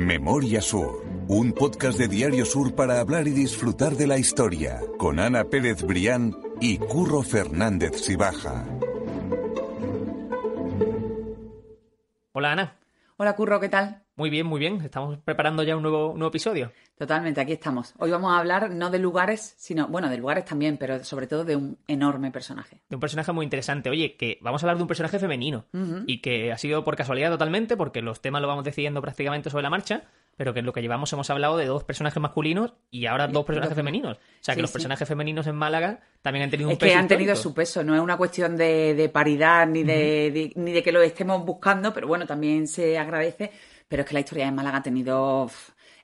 Memoria Sur, un podcast de Diario Sur para hablar y disfrutar de la historia, con Ana Pérez Brián y Curro Fernández Sibaja. Hola Ana. Hola Curro, ¿qué tal? Muy bien, muy bien. Estamos preparando ya un nuevo, nuevo episodio. Totalmente, aquí estamos. Hoy vamos a hablar no de lugares, sino, bueno, de lugares también, pero sobre todo de un enorme personaje. De un personaje muy interesante. Oye, que vamos a hablar de un personaje femenino y que ha sido por casualidad totalmente, porque los temas los vamos decidiendo prácticamente sobre la marcha, pero que en lo que llevamos hemos hablado de dos personajes masculinos y ahora dos personajes femeninos. O sea, que Sí, los sí. personajes femeninos en Málaga también han tenido un Es peso que han tenido histórico. su peso, no es una cuestión de, de paridad ni de, de- ni de que lo estemos buscando, pero bueno, también se agradece. Pero es que la historia de Málaga ha tenido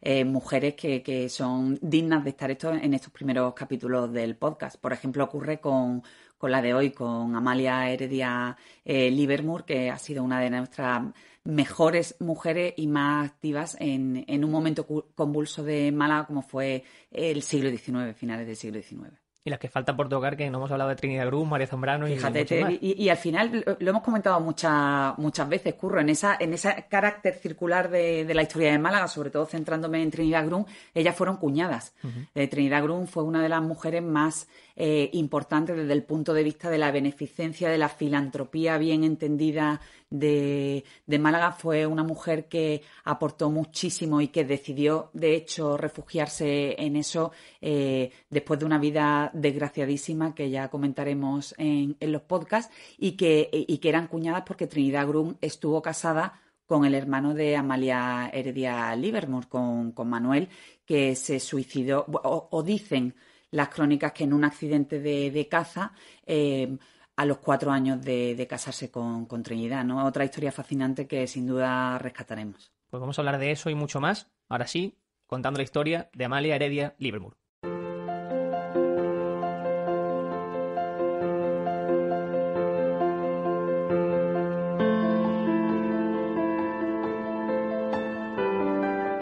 eh, mujeres que, que son dignas de estar esto, en estos primeros capítulos del podcast. Por ejemplo, ocurre con, con la de hoy, con Amalia Heredia eh, Livermore, que ha sido una de nuestras mejores mujeres y más activas en, en un momento convulso de Málaga como fue el siglo XIX, finales del siglo XIX. Y las que faltan por tocar, que no hemos hablado de Trinidad Cruz, María Zambrano y Fíjate, te- más. y, y al final lo, lo hemos comentado muchas muchas veces, Curro, en esa en ese carácter circular de, de la historia de Málaga, sobre todo centrándome en Trinidad Grun, ellas fueron cuñadas. Eh, Trinidad Grun fue una de las mujeres más eh, importantes desde el punto de vista de la beneficencia, de la filantropía bien entendida de, de Málaga. Fue una mujer que aportó muchísimo y que decidió, de hecho, refugiarse en eso eh, después de una vida desgraciadísima que ya comentaremos en, en los podcasts y que, y que eran cuñadas porque Trinidad Grun estuvo casada con el hermano de Amalia Heredia Livermore, con, con Manuel, que se suicidó, o dicen las crónicas que en un accidente de, de caza eh, a los cuatro años de, casarse con, con Trinidad, ¿no? Otra historia fascinante que sin duda rescataremos. Pues vamos a hablar de eso y mucho más. Ahora sí, contando la historia de Amalia Heredia Livermore.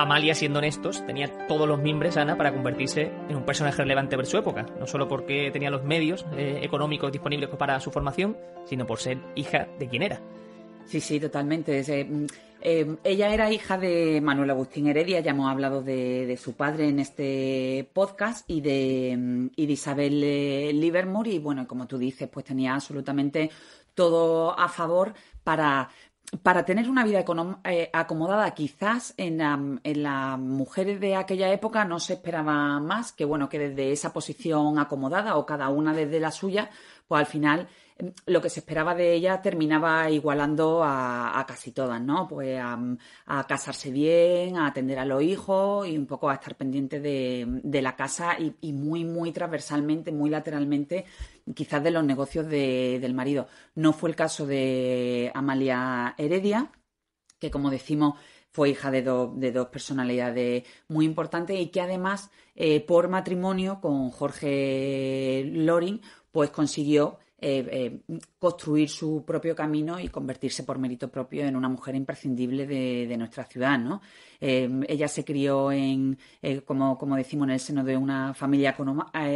Amalia, siendo honestos, tenía todos los mimbres, Ana, para convertirse en un personaje relevante por su época. No solo porque tenía los medios eh, económicos disponibles para su formación, sino por ser hija de quien era. Sí, sí, totalmente. Es, eh, mm, eh, ella era hija de Manuel Agustín Heredia, ya hemos hablado de, su padre en este podcast y de, mm, y de Isabel Livermore y bueno, como tú dices, pues tenía absolutamente todo a favor para, para tener una vida eh, acomodada. Quizás en, la- las mujeres de aquella época no se esperaba más que bueno, que desde esa posición acomodada o cada una desde la suya, pues al final mm, lo que se esperaba de ella terminaba igualando a, casi todas, ¿no? Pues a, casarse bien, a atender a los hijos y un poco a estar pendiente de, de la casa y, y muy, muy transversalmente, muy lateralmente, quizás de los negocios de- del marido. No fue el caso de Amalia Heredia, que como decimos fue hija de, do- de dos personalidades muy importantes y que además eh, por matrimonio con Jorge Loring pues consiguió eh, eh, construir su propio camino y convertirse por mérito propio en una mujer imprescindible de, de nuestra ciudad, ¿no? Ella se crió en, como, como decimos, en el seno de una familia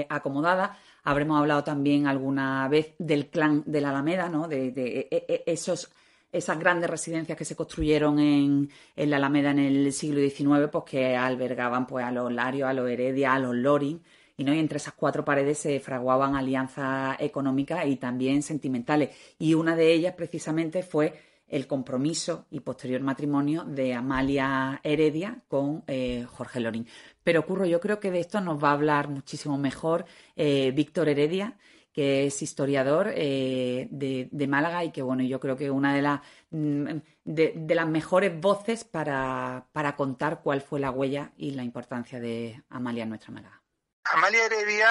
acomodada. Habremos hablado también alguna vez del clan de la Alameda, ¿no? De, de, eh, eh, esos esas grandes residencias que se construyeron en, en la Alameda en el siglo XIX, pues que albergaban pues, a los Larios, a los Heredia, a los Loring, y, ¿no? y entre esas cuatro paredes se fraguaban alianzas económicas y también sentimentales. Y una de ellas precisamente fue el compromiso y posterior matrimonio de Amalia Heredia con eh, Jorge Loring. Pero Curro, yo creo que de esto nos va a hablar muchísimo mejor eh, Víctor Heredia, que es historiador eh, de, Málaga y que, bueno, yo creo que una de, las mm, de, de las mejores voces para, para contar cuál fue la huella y la importancia de Amalia en nuestra Málaga. Amalia Heredia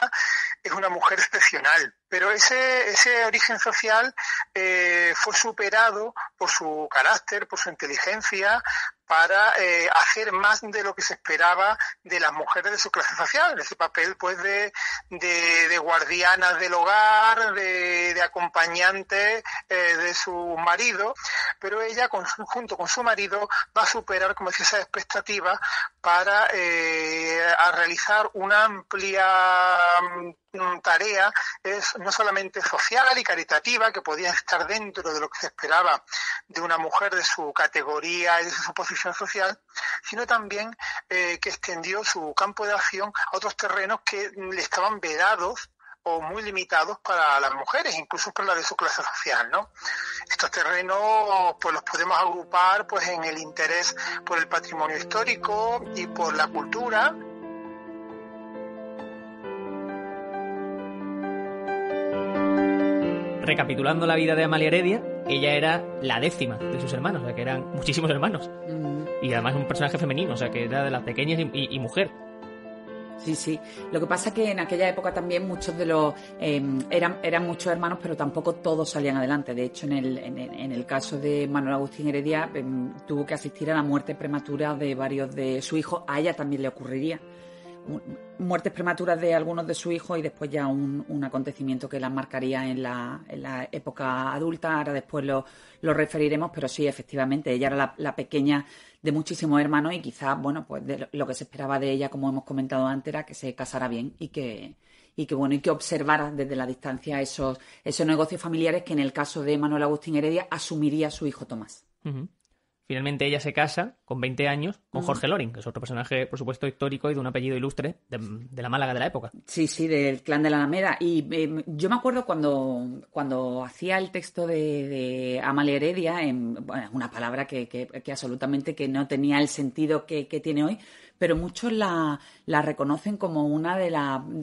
es una mujer excepcional, pero ese, ese origen social eh, fue superado por su carácter, por su inteligencia, para eh, hacer más de lo que se esperaba de las mujeres de su clase social, ese papel pues de, de, de guardianas del hogar, de, de acompañantes eh, de su marido, pero ella con junto con su marido va a superar, como decía, esas expectativas para eh, a realizar una amplia tarea, es no solamente social y caritativa, que podía estar dentro de lo que se esperaba de una mujer de su categoría y de su posición social, sino también eh, que extendió su campo de acción a otros terrenos que le estaban vedados o muy limitados para las mujeres, incluso para la de su clase social, ¿no? Estos terrenos pues los podemos agrupar pues en el interés por el patrimonio histórico y por la cultura. Recapitulando la vida de Amalia Heredia, ella era la décima de sus hermanos, o sea que eran muchísimos hermanos. Y además un personaje femenino, o sea que era de las pequeñas y mujer. Sí, sí. Lo que pasa es que en aquella época también muchos de los em, eran, eran muchos hermanos, pero tampoco todos salían adelante. De hecho, en el, en, el caso de Manuel Agustín Heredia, em, tuvo que asistir a la muerte prematura de varios de sus hijos. A ella también le ocurriría muertes prematuras de algunos de sus hijos y después ya un, acontecimiento que las marcaría en la, en la, época adulta. Ahora después lo, lo referiremos, pero sí, efectivamente, ella era la, pequeña de muchísimos hermanos y quizás, bueno, pues lo que se esperaba de ella, como hemos comentado antes, era que se casara bien y que, y que bueno y que observara desde la distancia esos, esos negocios familiares que en el caso de Manuel Agustín Heredia asumiría su hijo Tomás. Finalmente ella se casa con 20 años con Jorge Loring, que es otro personaje, por supuesto, histórico y de un apellido ilustre de, la Málaga de la época. Sí, sí, del clan de la Alameda. Y em, yo me acuerdo cuando, cuando hacía el texto de, Amalia Heredia, en, bueno, una palabra que, que, absolutamente que no tenía el sentido que, tiene hoy, pero muchos la, la reconocen como una de,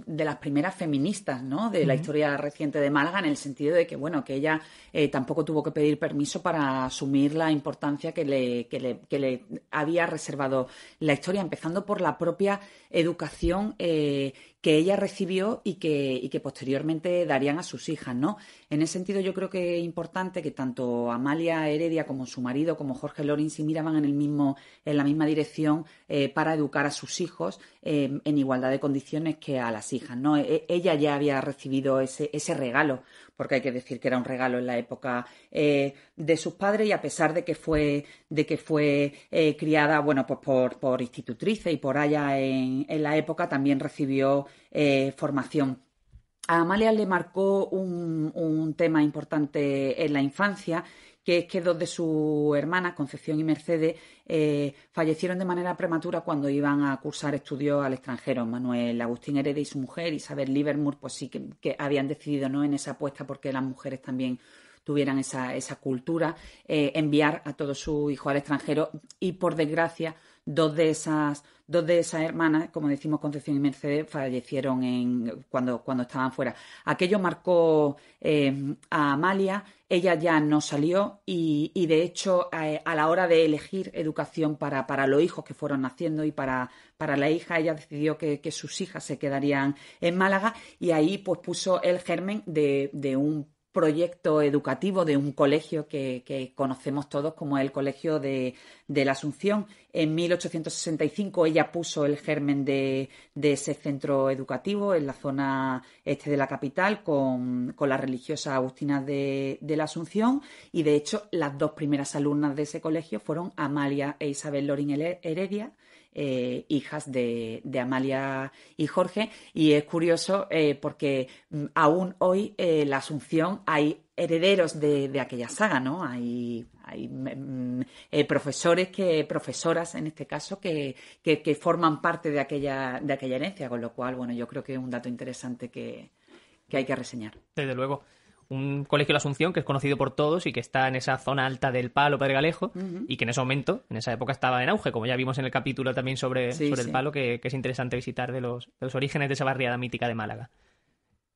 de las primeras feministas ¿no? de la historia reciente de Málaga, en el sentido de que, bueno, que ella eh, tampoco tuvo que pedir permiso para asumir la importancia que le, que le, que le había reservado la historia, empezando por la propia educación eh, que ella recibió y que, y que posteriormente darían a sus hijas, ¿no? En ese sentido yo creo que es importante que tanto Amalia Heredia como su marido, como Jorge Lorin, se miraban en, el mismo, en la misma dirección eh, para educar a sus hijos eh, en igualdad de condiciones que a las hijas, ¿no? E, ella ya había recibido ese, ese regalo porque hay que decir que era un regalo en la época eh, de sus padres y a pesar de que fue, de que fue criada bueno, pues por, por institutrices y por allá en, la época, también recibió eh, formación. A Amalia le marcó un, tema importante en la infancia que es que dos de sus hermanas, Concepción y Mercedes, eh, fallecieron de manera prematura cuando iban a cursar estudios al extranjero. Manuel Agustín Heredia y su mujer, Isabel Livermore, pues sí que, habían decidido ¿no? en esa apuesta porque las mujeres también tuvieran esa, esa cultura, eh, enviar a todos sus hijos al extranjero y por desgracia dos de esas dos de esas hermanas, como decimos Concepción y Mercedes, fallecieron en, cuando, cuando estaban fuera. Aquello marcó eh, a Amalia, ella ya no salió y, de hecho a la hora de elegir educación para, para los hijos que fueron naciendo y para, para la hija, ella decidió que, sus hijas se quedarían en Málaga y ahí pues puso el germen de, de un proyecto educativo de un colegio que, conocemos todos como el Colegio de, la Asunción. En 1865 ella puso el germen de, ese centro educativo en la zona este de la capital con, con las religiosas agustinas de, la Asunción y de hecho las dos primeras alumnas de ese colegio fueron Amalia e Isabel Lorin Heredia eh, hijas de, Amalia y Jorge. Y es curioso eh, porque mm, aún hoy eh, la Asunción hay herederos de, aquella saga, ¿no? Hay, hay mm, profesores que, profesoras en este caso, que, que, forman parte de aquella, de aquella herencia, con lo cual, bueno, yo creo que es un dato interesante que, que hay que reseñar. Desde luego un colegio de la Asunción que es conocido por todos y que está en esa zona alta del Palo, Pedregalejo, Galejo y que en ese momento, en esa época estaba en auge, como ya vimos en el capítulo también sobre, sobre el Palo, que, es interesante visitar de los, de los, orígenes de esa barriada mítica de Málaga.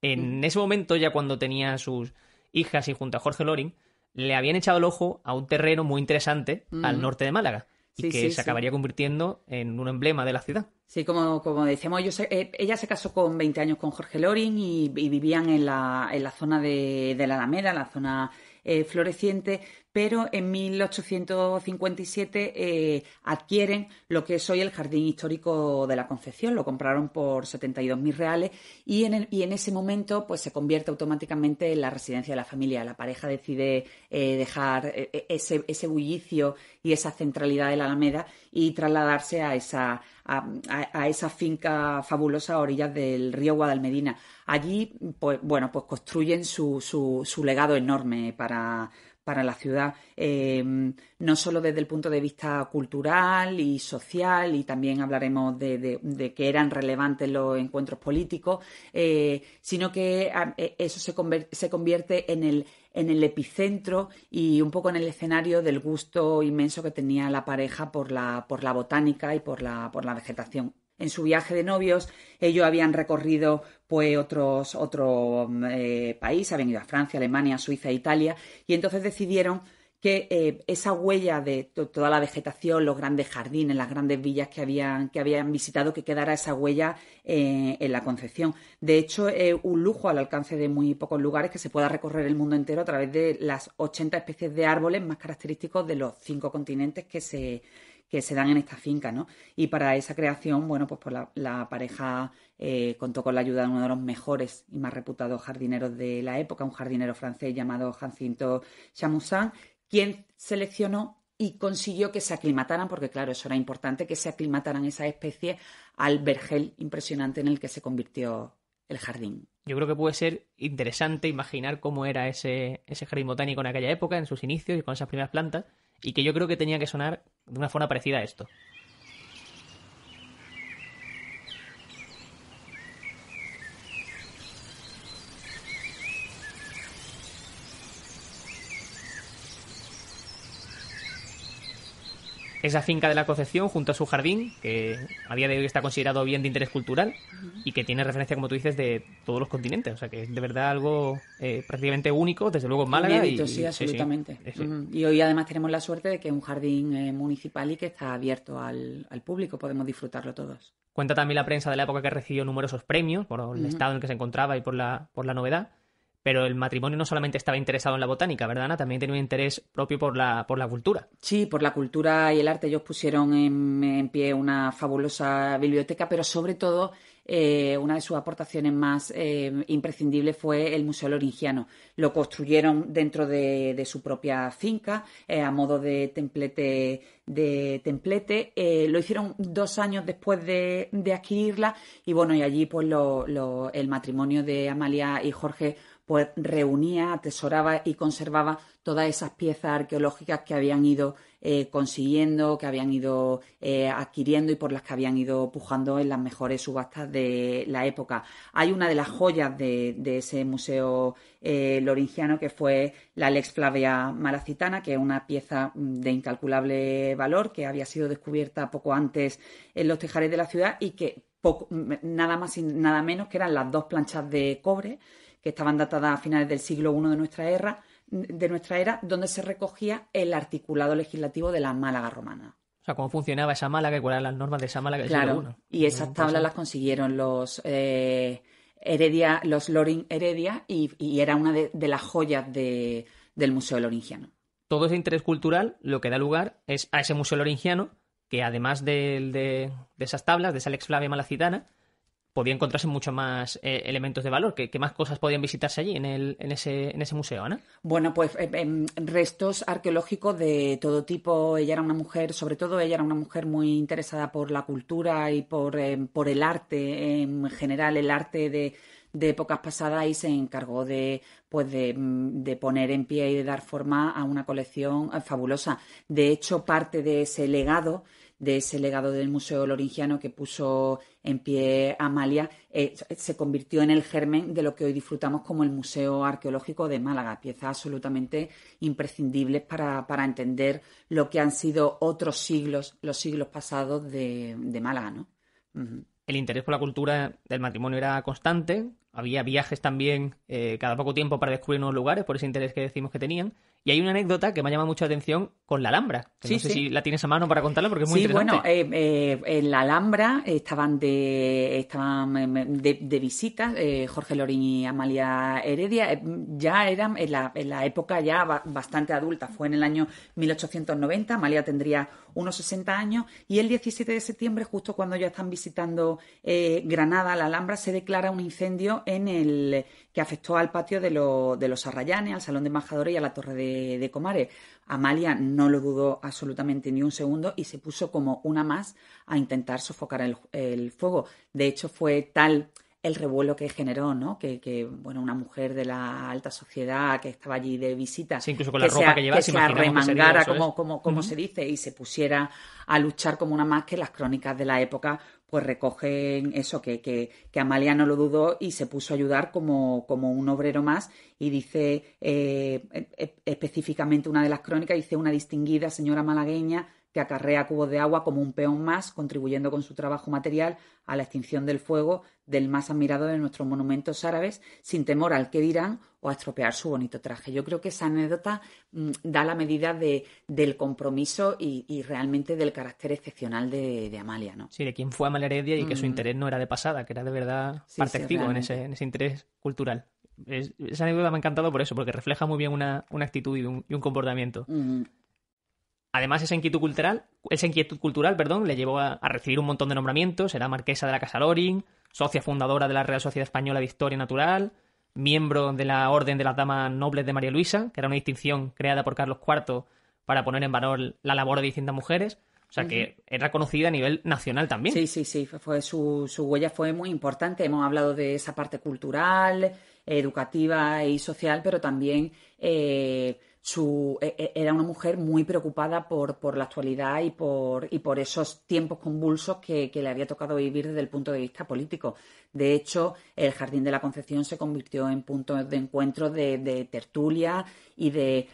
En ese momento, ya cuando tenía sus hijas y junto a Jorge Loring, le habían echado el ojo a un terreno muy interesante al norte de Málaga y que se acabaría convirtiendo en un emblema de la ciudad. Sí, como, como decíamos, yo eh, ella se casó con 20 años con Jorge Loring y, vivían en la, en la zona de, de, la Alameda, la zona eh, floreciente, pero en 1857 eh, adquieren lo que es hoy el Jardín Histórico de la Concepción, lo compraron por 72.000 reales y en, y en ese momento pues se convierte automáticamente en la residencia de la familia. La pareja decide eh, dejar eh, ese, ese bullicio y esa centralidad de la Alameda y trasladarse a esa, a, esa finca fabulosa a orillas del río Guadalmedina. Allí, pues, bueno, pues construyen su legado enorme para, para la ciudad, em, no solo desde el punto de vista cultural y social, y también hablaremos de, que eran relevantes los encuentros políticos, eh, sino que e, eso se, se convierte en el, en el epicentro y un poco en el escenario del gusto inmenso que tenía la pareja por la, por la botánica y por la, por la vegetación en su viaje de novios, ellos habían recorrido pues otros otro, eh, países, habían ido a Francia, Alemania, Suiza, Italia, y entonces decidieron que eh, esa huella de toda la vegetación, los grandes jardines, las grandes villas que habían, que habían visitado, que quedara esa huella eh, en la Concepción. De hecho, es un lujo al alcance de muy pocos lugares que se pueda recorrer el mundo entero a través de las 80 especies de árboles más característicos de los cinco continentes que se, que se dan en esta finca, ¿no? Y para esa creación, bueno, pues, pues la, pareja eh, contó con la ayuda de uno de los mejores y más reputados jardineros de la época, un jardinero francés llamado Jacinto Chamoussin, quien seleccionó y consiguió que se aclimataran, porque claro, eso era importante, que se aclimataran esas especies al vergel impresionante en el que se convirtió el jardín. Yo creo que puede ser interesante imaginar cómo era ese, ese jardín botánico en aquella época, en sus inicios y con esas primeras plantas, y que yo creo que tenía que sonar de una forma parecida a esto. Esa finca de la Concepción junto a su jardín, que a día de hoy está considerado bien de interés cultural y que tiene referencia, como tú dices, de todos los continentes. O sea, que es de verdad algo eh, prácticamente único, desde luego en Málaga. y, sí, absolutamente. Y hoy además tenemos la suerte de que es un jardín eh, municipal y que está abierto al, público, podemos disfrutarlo todos. Cuenta también la prensa de la época que recibió numerosos premios por el estado en el que se encontraba y por la, por la novedad pero el matrimonio no solamente estaba interesado en la botánica, ¿verdad, Ana? También tenía un interés propio por la, por la cultura. Sí, por la cultura y el arte. Ellos pusieron en, pie una fabulosa biblioteca, pero sobre todo eh, una de sus aportaciones más eh, imprescindibles fue el Museo Loringiano. Lo construyeron dentro de, su propia finca, eh, a modo de templete. De templete. lo hicieron dos años después de, adquirirla y bueno, y allí pues el matrimonio de Amalia y Jorge pues reunía, atesoraba y conservaba todas esas piezas arqueológicas que habían ido eh, consiguiendo, que habían ido eh, adquiriendo y por las que habían ido pujando en las mejores subastas de la época. Hay una de las joyas de, ese museo eh, loringiano que fue la Lex Flavia Malacitana, que es una pieza de incalculable valor que había sido descubierta poco antes en los tejares de la ciudad y que nada más y nada menos que eran las dos planchas de cobre que estaban datadas a finales del siglo I de nuestra era, de nuestra era donde se recogía el articulado legislativo de la Málaga romana. O sea, cómo funcionaba esa Málaga y cuáles eran las normas de esa Málaga del claro, siglo I. Y esas tablas las consiguieron los eh, Heredia, los Loring Heredia, y, era una de, las joyas del Museo Loringiano. Todo ese interés cultural lo que da lugar es a ese Museo Loringiano, que además de, de esas tablas, de esa Lex Flavia Malacitana, podía encontrarse mucho más eh, elementos de valor. ¿Qué, más cosas podían visitarse allí en, el, en, ese, en ese museo, Ana? Bueno, pues eh, em, restos arqueológicos de todo tipo. Ella era una mujer, sobre todo ella era una mujer muy interesada por la cultura y por, em, por el arte en general, el arte de, de épocas pasadas y se encargó de pues de, mm, de, poner en pie y de dar forma a una colección eh, fabulosa. De hecho, parte de ese legado de ese legado del Museo Loringiano que puso en pie Amalia, eh, se convirtió en el germen de lo que hoy disfrutamos como el Museo Arqueológico de Málaga, piezas absolutamente imprescindibles para, entender lo que han sido otros siglos, los siglos pasados de, Málaga, ¿no? El interés por la cultura del matrimonio era constante, había viajes también eh, cada poco tiempo para descubrir nuevos lugares por ese interés que decimos que tenían Y hay una anécdota que me ha llamado mucho la atención con la Alhambra. Que Sí, no sé sí. si la tienes a mano para contarla porque es muy sí, interesante. bueno, eh, eh, en la Alhambra estaban de, estaban em, de, de visita eh, Jorge Lorín y Amalia Heredia. Eh, Ya eran en la, en la época ya ba- bastante adulta. Fue en el año 1890. Amalia tendría unos 60 años. Y el 17 de septiembre, justo cuando ya están visitando eh, Granada, la Alhambra, se declara un incendio en el que afectó al patio de, de los Arrayanes, al Salón de Embajadores y a la Torre de, Comares. Amalia no lo dudó absolutamente ni un segundo y se puso como una más a intentar sofocar el fuego. De hecho, fue tal el revuelo que generó, ¿no? Que, que, bueno, una mujer de la alta sociedad que estaba allí de visita, Sí, incluso con la que ropa se, que llevaba, que se arremangara, eso, como, como, como se dice, y se pusiera a luchar como una más que las crónicas de la época pues recogen eso, que, que, que Amalia no lo dudó y se puso a ayudar como, como un obrero más y dice eh, e- específicamente una de las crónicas, dice una distinguida señora malagueña que acarrea cubos de agua como un peón más, contribuyendo con su trabajo material a la extinción del fuego del más admirado de nuestros monumentos árabes, sin temor al que dirán o a estropear su bonito traje. Yo creo que esa anécdota mm, da la medida de, del compromiso y, y realmente del carácter excepcional de, de Amalia, ¿no? Sí, de quién fue Amalia Heredia y que su Mm. interés no era de pasada, que era de verdad Sí, parte sí, activo en ese, en ese interés cultural. Es- esa anécdota me ha encantado por eso, porque refleja muy bien una, una actitud y un, y un comportamiento. Mm, Además, esa inquietud cultural, esa inquietud cultural, perdón, le llevó a, a recibir un montón de nombramientos. Era marquesa de la Casa Loring, socia fundadora de la Real Sociedad Española de Historia Natural, miembro de la Orden de las Damas Nobles de María Luisa, que era una distinción creada por Carlos IV para poner en valor la labor de distintas mujeres. O sea que era conocida a nivel nacional también. Sí, sí, sí, fue, fue su, su huella fue muy importante. Hemos hablado de esa parte cultural, educativa y social, pero también eh, su, e- e- era una mujer muy preocupada por, la actualidad y por, y por esos tiempos convulsos que, le había tocado vivir desde el punto de vista político. De hecho, el Jardín de la Concepción se convirtió en punto de encuentro de, tertulia y de,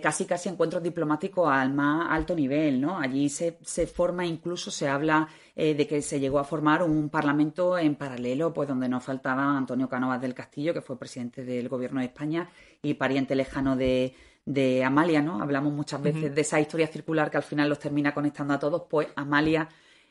casi casi encuentros diplomáticos al más alto nivel. Allí se, se forma, incluso se habla eh, de que se llegó a formar un parlamento en paralelo, pues donde no faltaba Antonio Cánovas del Castillo, que fue presidente del gobierno de España y pariente lejano de, de Amalia, ¿no? Hablamos muchas veces de esa historia circular que al final los termina conectando a todos, pues Amalia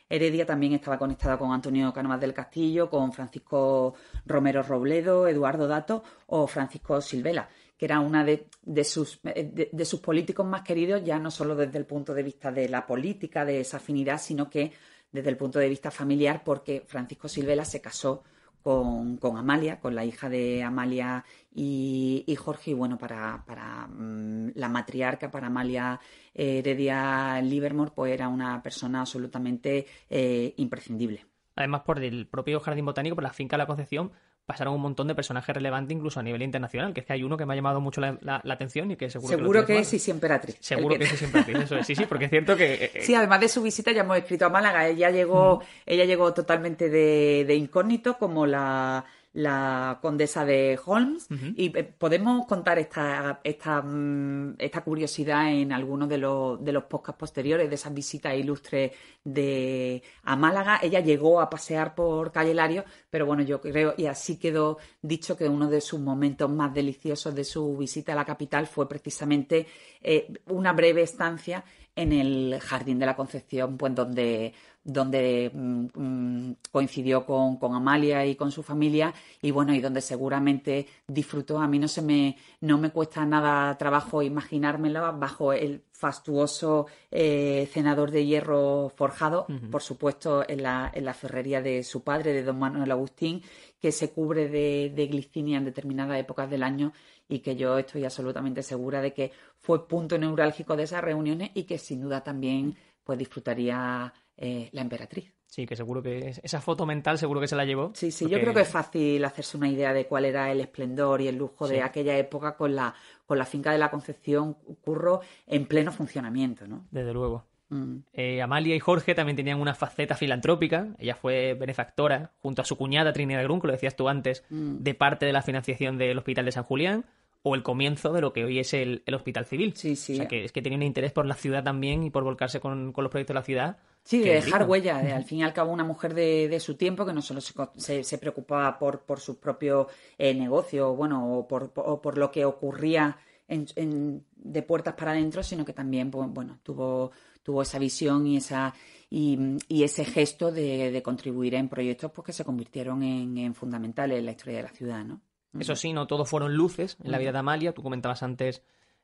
Heredia también estaba conectada con Antonio Cánovas del Castillo, con Francisco Romero Robledo, Eduardo Dato o Francisco Silvela, que era una de, de sus, de, de sus políticos más queridos, ya no solo desde el punto de vista de la política, de esa afinidad, sino que desde el punto de vista familiar, porque Francisco Silvela se casó con, con Amalia, con la hija de Amalia y, Jorge, y bueno, para, para mm, la matriarca, para Amalia eh, Heredia Livermore, pues era una persona absolutamente eh, imprescindible. Además, por el propio Jardín Botánico, por la finca la Concepción, pasaron un montón de personajes relevantes, incluso a nivel internacional, que es que hay uno que me ha llamado mucho la, la- la atención y que seguro, Seguro que, es Sisi Emperatriz. Seguro que sí siempre hace eso. es. Sí, sí, porque es cierto que... eh, Sí, además de su visita ya hemos escrito a Málaga. Ella llegó, ella llegó totalmente de, de incógnito, como la, la condesa de Holmes. Y eh, podemos contar esta, esta, mm, esta curiosidad en algunos de los, de los podcasts posteriores de esas visitas ilustres de, a Málaga. Ella llegó a pasear por Calle Lario, pero bueno, yo creo, y así quedó dicho que uno de sus momentos más deliciosos de su visita a la capital fue precisamente eh, una breve estancia en el Jardín de la Concepción, pues donde, donde mm, mm, coincidió con, con Amalia y con su familia, y bueno, y donde seguramente disfrutó. A mí no se me, no me cuesta nada trabajo imaginármela bajo el fastuoso eh, cenador de hierro forjado, por supuesto, en la, en la ferrería de su padre, de don Manuel Agustín, que se cubre de, de glicinia en determinadas épocas del año y que yo estoy absolutamente segura de que fue punto neurálgico de esas reuniones y que sin duda también pues disfrutaría eh, la emperatriz. Sí, que seguro que es- esa foto mental seguro que se la llevó. Sí, sí, yo creo que es fácil hacerse una idea de cuál era el esplendor y el lujo Sí. de aquella época con la, con la finca de la Concepción Curro en pleno funcionamiento, ¿no? Desde luego. Mm. Eh, Amalia y Jorge también tenían una faceta filantrópica. Ella fue benefactora junto a su cuñada Trinidad Grun, que lo decías tú antes, Mm. de parte de la financiación del Hospital de San Julián o el comienzo de lo que hoy es el, el Hospital Civil. Sí, sí. O sea, que es que tenía un interés por la ciudad también y por volcarse con, con los proyectos de la ciudad. Sí, de dejar huella, de, al fin y al cabo una mujer de, de su tiempo que no solo se, se, se preocupaba por, por sus propios eh, negocios, bueno, o por, o por lo que ocurría de puertas para adentro, sino que también, bueno, tuvo, tuvo esa visión y esa y, ese gesto de, contribuir en proyectos pues, que se convirtieron en, fundamentales en la historia de la ciudad, ¿no? Eso sí, no todo fueron luces en la vida de Amalia. Tú comentabas antes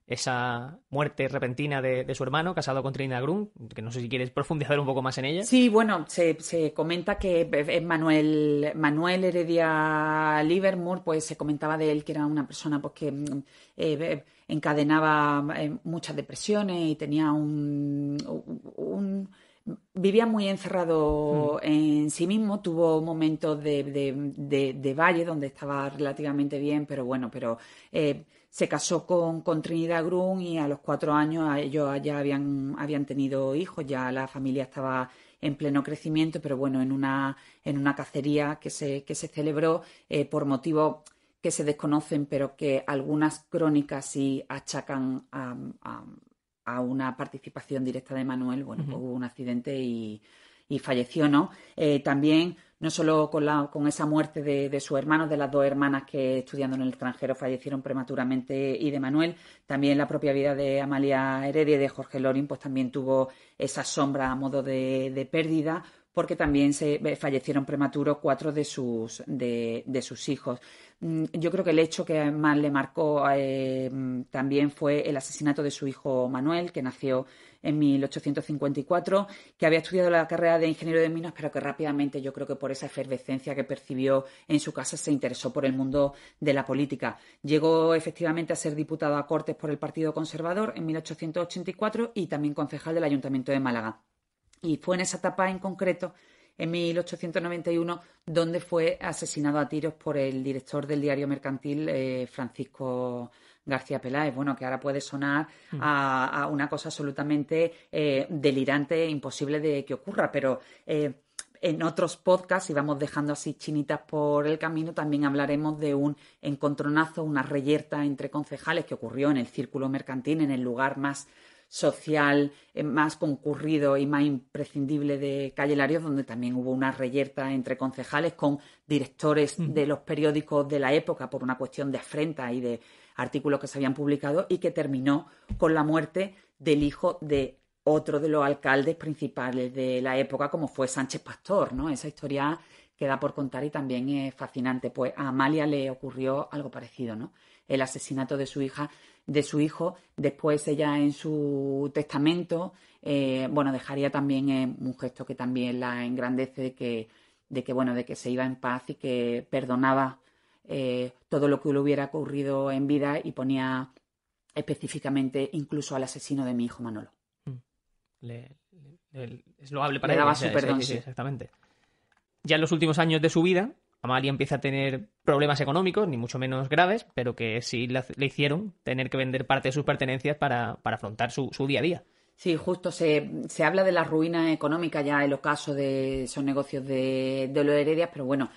esa muerte repentina de, su hermano, casado con Trina Grun, que no sé si quieres profundizar un poco más en ella. Sí, bueno, se, comenta que es Manuel, Manuel Heredia Livermore, pues se comentaba de él que era una persona pues, que mm, eh, encadenaba eh, muchas depresiones y tenía un, vivía muy encerrado mm. en sí mismo, tuvo momentos de, de, valle donde estaba relativamente bien, pero bueno, pero eh, se casó con, con, Trinidad Grun y a los cuatro años ellos ya habían, habían tenido hijos, ya la familia estaba en pleno crecimiento, pero bueno, en una, en una cacería que se, que se celebró eh, por motivos que se desconocen, pero que algunas crónicas sí achacan a, a, una participación directa de Manuel. Bueno, pues hubo un accidente y, y falleció, ¿no? Eh, también no solo con, la, con esa muerte de, de su hermano, de las dos hermanas que estudiando en el extranjero fallecieron prematuramente y de Manuel, también la propia vida de Amalia Heredia y de Jorge Lorin, pues también tuvo esa sombra a modo de, de pérdida, porque también se eh, fallecieron prematuros cuatro de sus, de, sus hijos. Mm, yo creo que el hecho que más le marcó eh, también fue el asesinato de su hijo Manuel, que nació en 1854, que había estudiado la carrera de ingeniero de minas, pero que rápidamente yo creo que por esa efervescencia que percibió en su casa se interesó por el mundo de la política. Llegó efectivamente a ser diputado a Cortes por el Partido Conservador en 1884 y también concejal del Ayuntamiento de Málaga. Y fue en esa etapa en concreto en 1891, donde fue asesinado a tiros por el director del diario mercantil, eh, Francisco García Peláez, bueno, que ahora puede sonar mm. a, una cosa absolutamente eh, delirante, imposible de que ocurra, pero eh, en otros podcasts, y vamos dejando así chinitas por el camino, también hablaremos de un encontronazo, una reyerta entre concejales que ocurrió en el círculo mercantil, en el lugar más social eh, más concurrido y más imprescindible de Calle Larios, donde también hubo una reyerta entre concejales con directores mm. de los periódicos de la época por una cuestión de afrenta y de artículos que se habían publicado y que terminó con la muerte del hijo de otro de los alcaldes principales de la época, como fue Sánchez Pastor, ¿no? Esa historia queda por contar y también es fascinante. Pues a Amalia le ocurrió algo parecido, ¿no? El asesinato de su hija, de su hijo. Después ella en su testamento, eh, bueno, dejaría también eh, un gesto que también la engrandece de que, de que, bueno, de que se iba en paz y que perdonaba eh, todo lo que le hubiera ocurrido en vida y ponía específicamente incluso al asesino de mi hijo Manolo. Mm. es loable para le daba su perdón. Sí, exactamente. Ya en los últimos años de su vida, Amalia empieza a tener problemas económicos, ni mucho menos graves, pero que sí le, hicieron tener que vender parte de sus pertenencias para, afrontar su, día a día. Sí, justo se, se, habla de la ruina económica ya el ocaso de esos negocios de, de los heredias, pero bueno,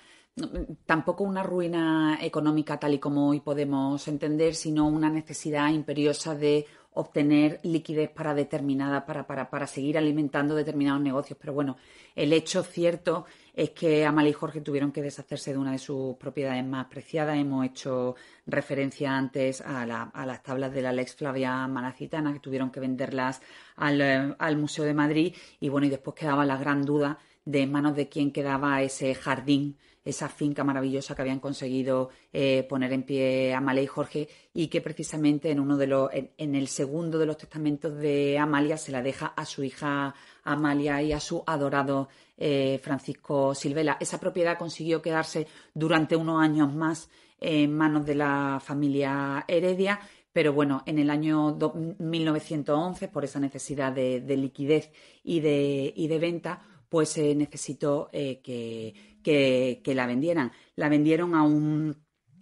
tampoco una ruina económica tal y como hoy podemos entender, sino una necesidad imperiosa de obtener liquidez para determinada, para, para, para seguir alimentando determinados negocios. Pero bueno, el hecho cierto es que Amalia y Jorge tuvieron que deshacerse de una de sus propiedades más preciadas. Hemos hecho referencia antes a, las tablas de la Lex Flavia Malacitana, que tuvieron que venderlas al, eh, al Museo de Madrid. Y bueno, y después quedaba la gran duda de manos de quién quedaba ese jardín esa finca maravillosa que habían conseguido eh, poner en pie Amalia y Jorge y que precisamente en uno de los en, el segundo de los testamentos de Amalia se la deja a su hija Amalia y a su adorado eh, Francisco Silvela. Esa propiedad consiguió quedarse durante unos años más en manos de la familia Heredia pero bueno, en el año 1911, por esa necesidad de, liquidez y de, y de, venta, pues se necesitó eh, que, que, la vendieran. La vendieron a un,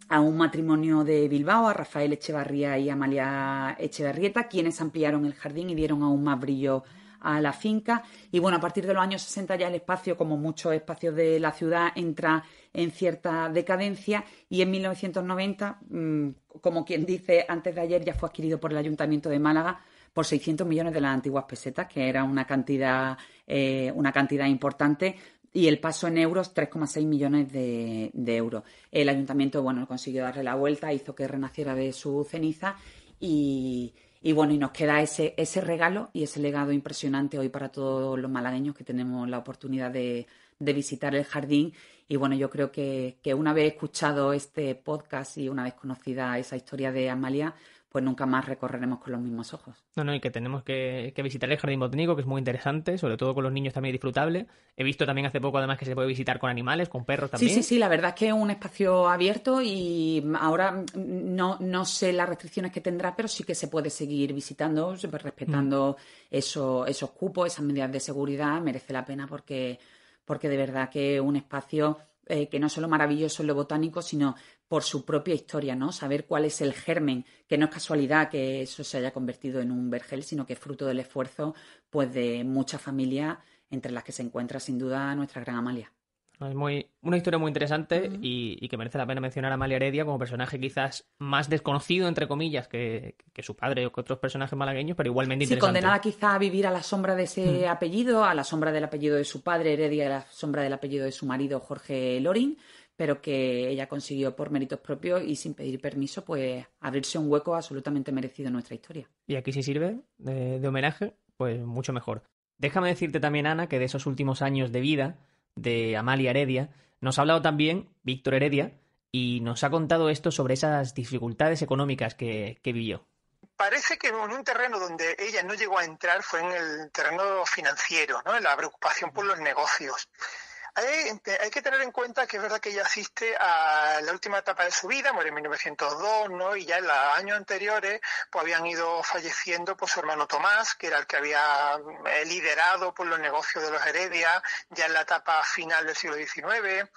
a un matrimonio de Bilbao, a Rafael Echevarría y Amalia Echevarrieta, quienes ampliaron el jardín y dieron aún más brillo a la finca. Y bueno, a partir de los años 60 ya el espacio, como muchos espacios de la ciudad, entra en cierta decadencia y en 1990, mm, como quien dice, antes de ayer ya fue adquirido por el Ayuntamiento de Málaga por 600 millones de las antiguas pesetas, que era una cantidad, eh, una cantidad importante y el paso en euros 3,6 millones de, euros. El ayuntamiento bueno consiguió darle la vuelta, hizo que renaciera de su ceniza y, y bueno, y nos queda ese, ese regalo y ese legado impresionante hoy para todos los malagueños que tenemos la oportunidad de, de visitar el jardín. Y bueno, yo creo que, que, una vez escuchado este podcast y una vez conocida esa historia de Amalia, pues nunca más recorreremos con los mismos ojos. No, no, y que tenemos que, visitar el jardín botánico, que es muy interesante, sobre todo con los niños también disfrutable. He visto también hace poco además que se puede visitar con animales, con perros también. Sí, sí, sí, la verdad es que es un espacio abierto y ahora no, no sé las restricciones que tendrá, pero sí que se puede seguir visitando, respetando mm. esos cupos, esas medidas de seguridad, merece la pena porque, porque de verdad que es un espacio eh, que no solo maravilloso en lo botánico, sino por su propia historia, ¿no? Saber cuál es el germen, que no es casualidad que eso se haya convertido en un vergel, sino que es fruto del esfuerzo pues de muchas familias, entre las que se encuentra sin duda nuestra gran Amalia. Es muy, una historia muy interesante y, que merece la pena mencionar a Amalia Heredia como personaje quizás más desconocido, entre comillas, que, su padre o que otros personajes malagueños, pero igualmente sí, interesante. condenada quizá a vivir a la sombra de ese apellido, a la sombra del apellido de su padre Heredia, a la sombra del apellido de su marido Jorge Lorin, pero que ella consiguió por méritos propios y sin pedir permiso, pues abrirse un hueco absolutamente merecido en nuestra historia. Y aquí si sirve de, homenaje, pues mucho mejor. Déjame decirte también, Ana, que de esos últimos años de vida de Amalia Heredia, nos ha hablado también Víctor Heredia y nos ha contado esto sobre esas dificultades económicas que, que vivió parece que en un terreno donde ella no llegó a entrar fue en el terreno financiero, ¿no? en la preocupación por los negocios. Hay, que tener en cuenta que es verdad que ella asiste a la última etapa de su vida, muere en 1902, ¿no? Y ya en los años anteriores pues habían ido falleciendo pues, su hermano Tomás, que era el que había eh, liderado por los negocios de los Heredia, ya en la etapa final del siglo XIX,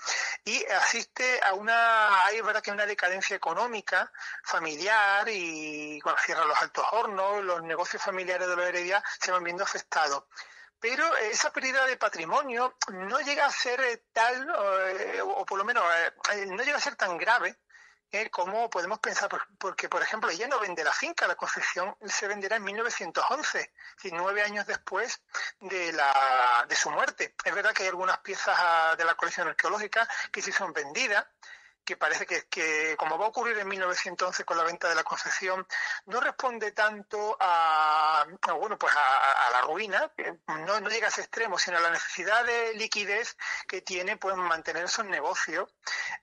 y asiste a una, hay verdad que una decadencia económica, familiar, y cuando cierran los altos hornos, los negocios familiares de los Heredia se van viendo afectados pero esa pérdida de patrimonio no llega a ser eh, tal, eh, o por lo menos eh, no llega a ser tan grave como podemos pensar, porque por ejemplo ella no vende la finca, la concesión se venderá en 1911, nueve años después de, la, de su muerte. Es verdad que hay algunas piezas ah, de la colección arqueológica que sí son vendidas, que parece que, como va a ocurrir en 1911 con la venta de la concesión, no responde tanto a, bueno, pues a, la ruina, no, no, llega a ese extremo, sino a la necesidad de liquidez que tiene pues mantener esos negocios,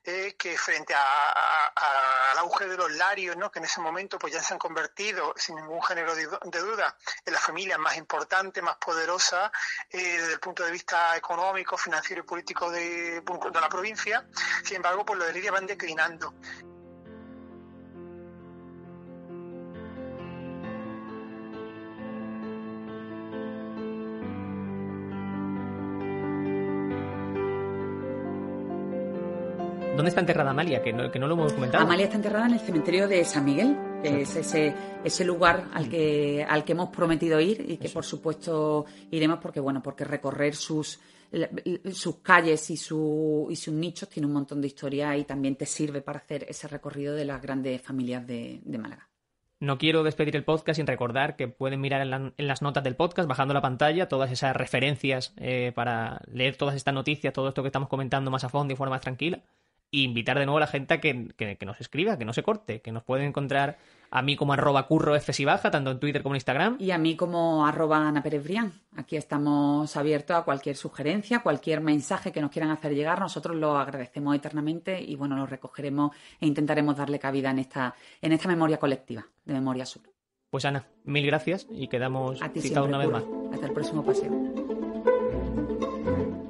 eh, que frente al auge de los larios, ¿no? que en ese momento pues ya se han convertido, sin ningún género de, duda, en la familia más importante, más poderosa eh, desde el punto de vista económico, financiero y político de, de la provincia. Sin embargo, pues lo de van declinando. ¿Dónde está enterrada Amalia? Que no, que no, lo hemos comentado. Amalia está enterrada en el cementerio de San Miguel, que es ese, ese lugar al que, al que hemos prometido ir y que por supuesto iremos porque, bueno, porque recorrer sus, sus calles y, su, y sus nichos tiene un montón de historia y también te sirve para hacer ese recorrido de las grandes familias de, Málaga. No quiero despedir el podcast sin recordar que pueden mirar en, las notas del podcast, bajando la pantalla, todas esas referencias eh, para leer todas estas noticias, todo esto que estamos comentando más a fondo y de forma más tranquila y invitar de nuevo a la gente a que, que, nos escriba, que no se corte, que nos pueden encontrar a mí como arroba curro F baja, tanto en Twitter como en Instagram. Y a mí como arroba Ana Pérez Aquí estamos abiertos a cualquier sugerencia, cualquier mensaje que nos quieran hacer llegar. Nosotros lo agradecemos eternamente y bueno, lo recogeremos e intentaremos darle cabida en esta, en esta memoria colectiva de Memoria Sur. Pues Ana, mil gracias y quedamos citados una vez más. Hasta el próximo paseo.